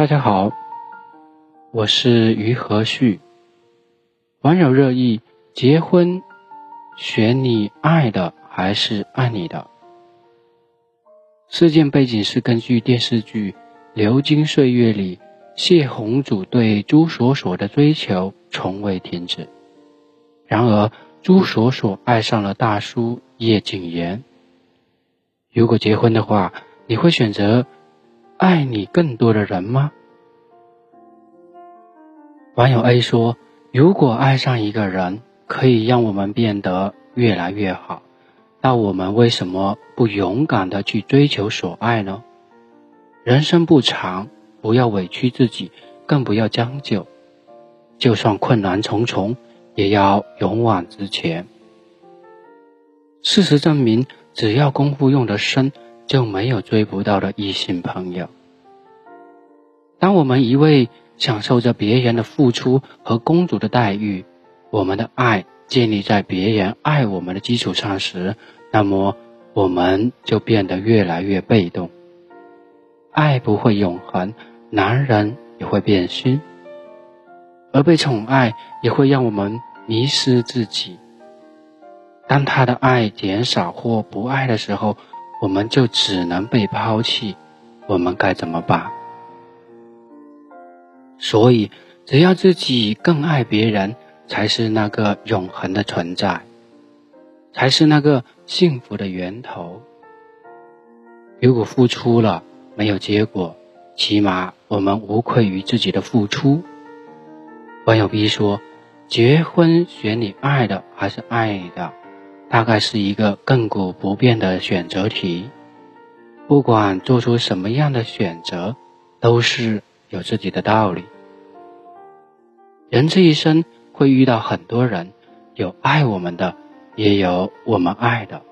大家好，我是于和旭。网友热议：结婚选你爱的还是爱你的？事件背景是根据电视剧《流金岁月》里谢红祖对朱锁锁的追求从未停止。然而，朱锁锁爱上了大叔叶谨言。如果结婚的话，你会选择？爱你更多的人吗？网友 A 说：“如果爱上一个人可以让我们变得越来越好，那我们为什么不勇敢的去追求所爱呢？人生不长，不要委屈自己，更不要将就。就算困难重重，也要勇往直前。事实证明，只要功夫用得深。”就没有追不到的异性朋友。当我们一味享受着别人的付出和公主的待遇，我们的爱建立在别人爱我们的基础上时，那么我们就变得越来越被动。爱不会永恒，男人也会变心，而被宠爱也会让我们迷失自己。当他的爱减少或不爱的时候，我们就只能被抛弃，我们该怎么办？所以，只要自己更爱别人，才是那个永恒的存在，才是那个幸福的源头。如果付出了没有结果，起码我们无愧于自己的付出。网友 B 说：“结婚选你爱的还是爱你的？”大概是一个亘古不变的选择题，不管做出什么样的选择，都是有自己的道理。人这一生会遇到很多人，有爱我们的，也有我们爱的。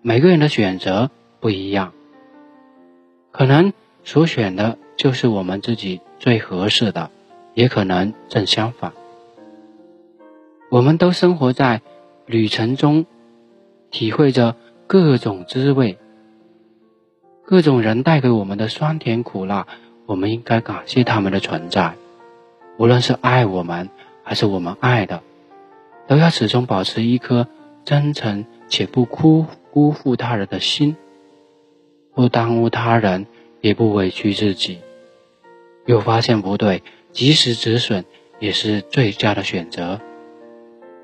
每个人的选择不一样，可能所选的就是我们自己最合适的，也可能正相反。我们都生活在旅程中。体会着各种滋味，各种人带给我们的酸甜苦辣，我们应该感谢他们的存在。无论是爱我们还是我们爱的，都要始终保持一颗真诚且不辜辜负他人的心，不耽误他人，也不委屈自己。有发现不对，及时止损也是最佳的选择。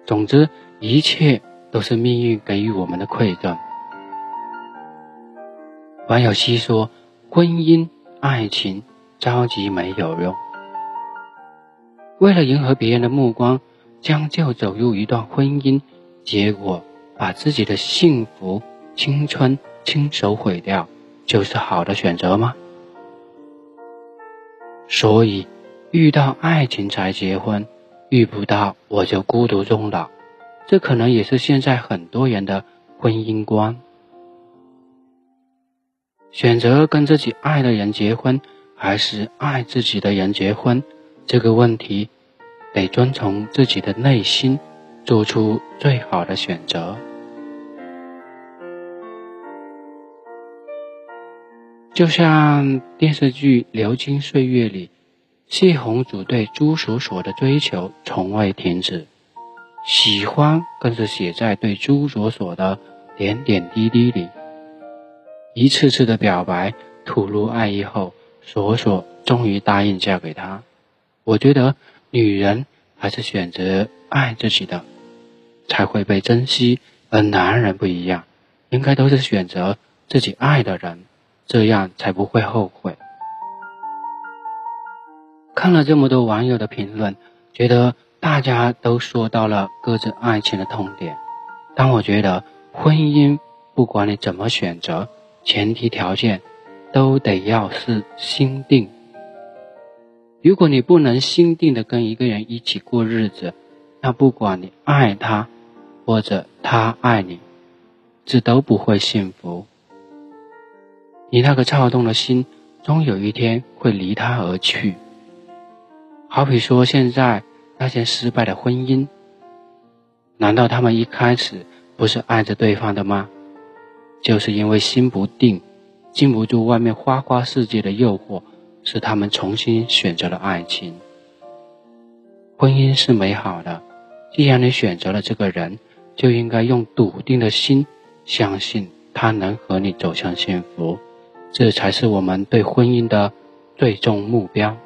总之，一切。都是命运给予我们的馈赠。网友希说：“婚姻、爱情着急没有用，为了迎合别人的目光，将就走入一段婚姻，结果把自己的幸福、青春亲手毁掉，就是好的选择吗？”所以，遇到爱情才结婚，遇不到我就孤独终老。这可能也是现在很多人的婚姻观。选择跟自己爱的人结婚，还是爱自己的人结婚，这个问题得遵从自己的内心，做出最好的选择。就像电视剧《流金岁月》里，谢红祖对朱锁锁的追求从未停止。喜欢更是写在对朱锁锁的点点滴滴里，一次次的表白，吐露爱意后，锁锁终于答应嫁给他。我觉得女人还是选择爱自己的，才会被珍惜，而男人不一样，应该都是选择自己爱的人，这样才不会后悔。看了这么多网友的评论，觉得。大家都说到了各自爱情的痛点，但我觉得婚姻不管你怎么选择，前提条件都得要是心定。如果你不能心定的跟一个人一起过日子，那不管你爱他或者他爱你，这都不会幸福。你那个躁动的心，终有一天会离他而去。好比说现在。那些失败的婚姻，难道他们一开始不是爱着对方的吗？就是因为心不定，经不住外面花花世界的诱惑，使他们重新选择了爱情。婚姻是美好的，既然你选择了这个人，就应该用笃定的心相信他能和你走向幸福，这才是我们对婚姻的最终目标。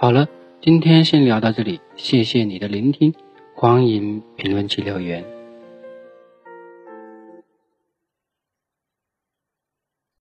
好了，今天先聊到这里，谢谢你的聆听，欢迎评论区留言。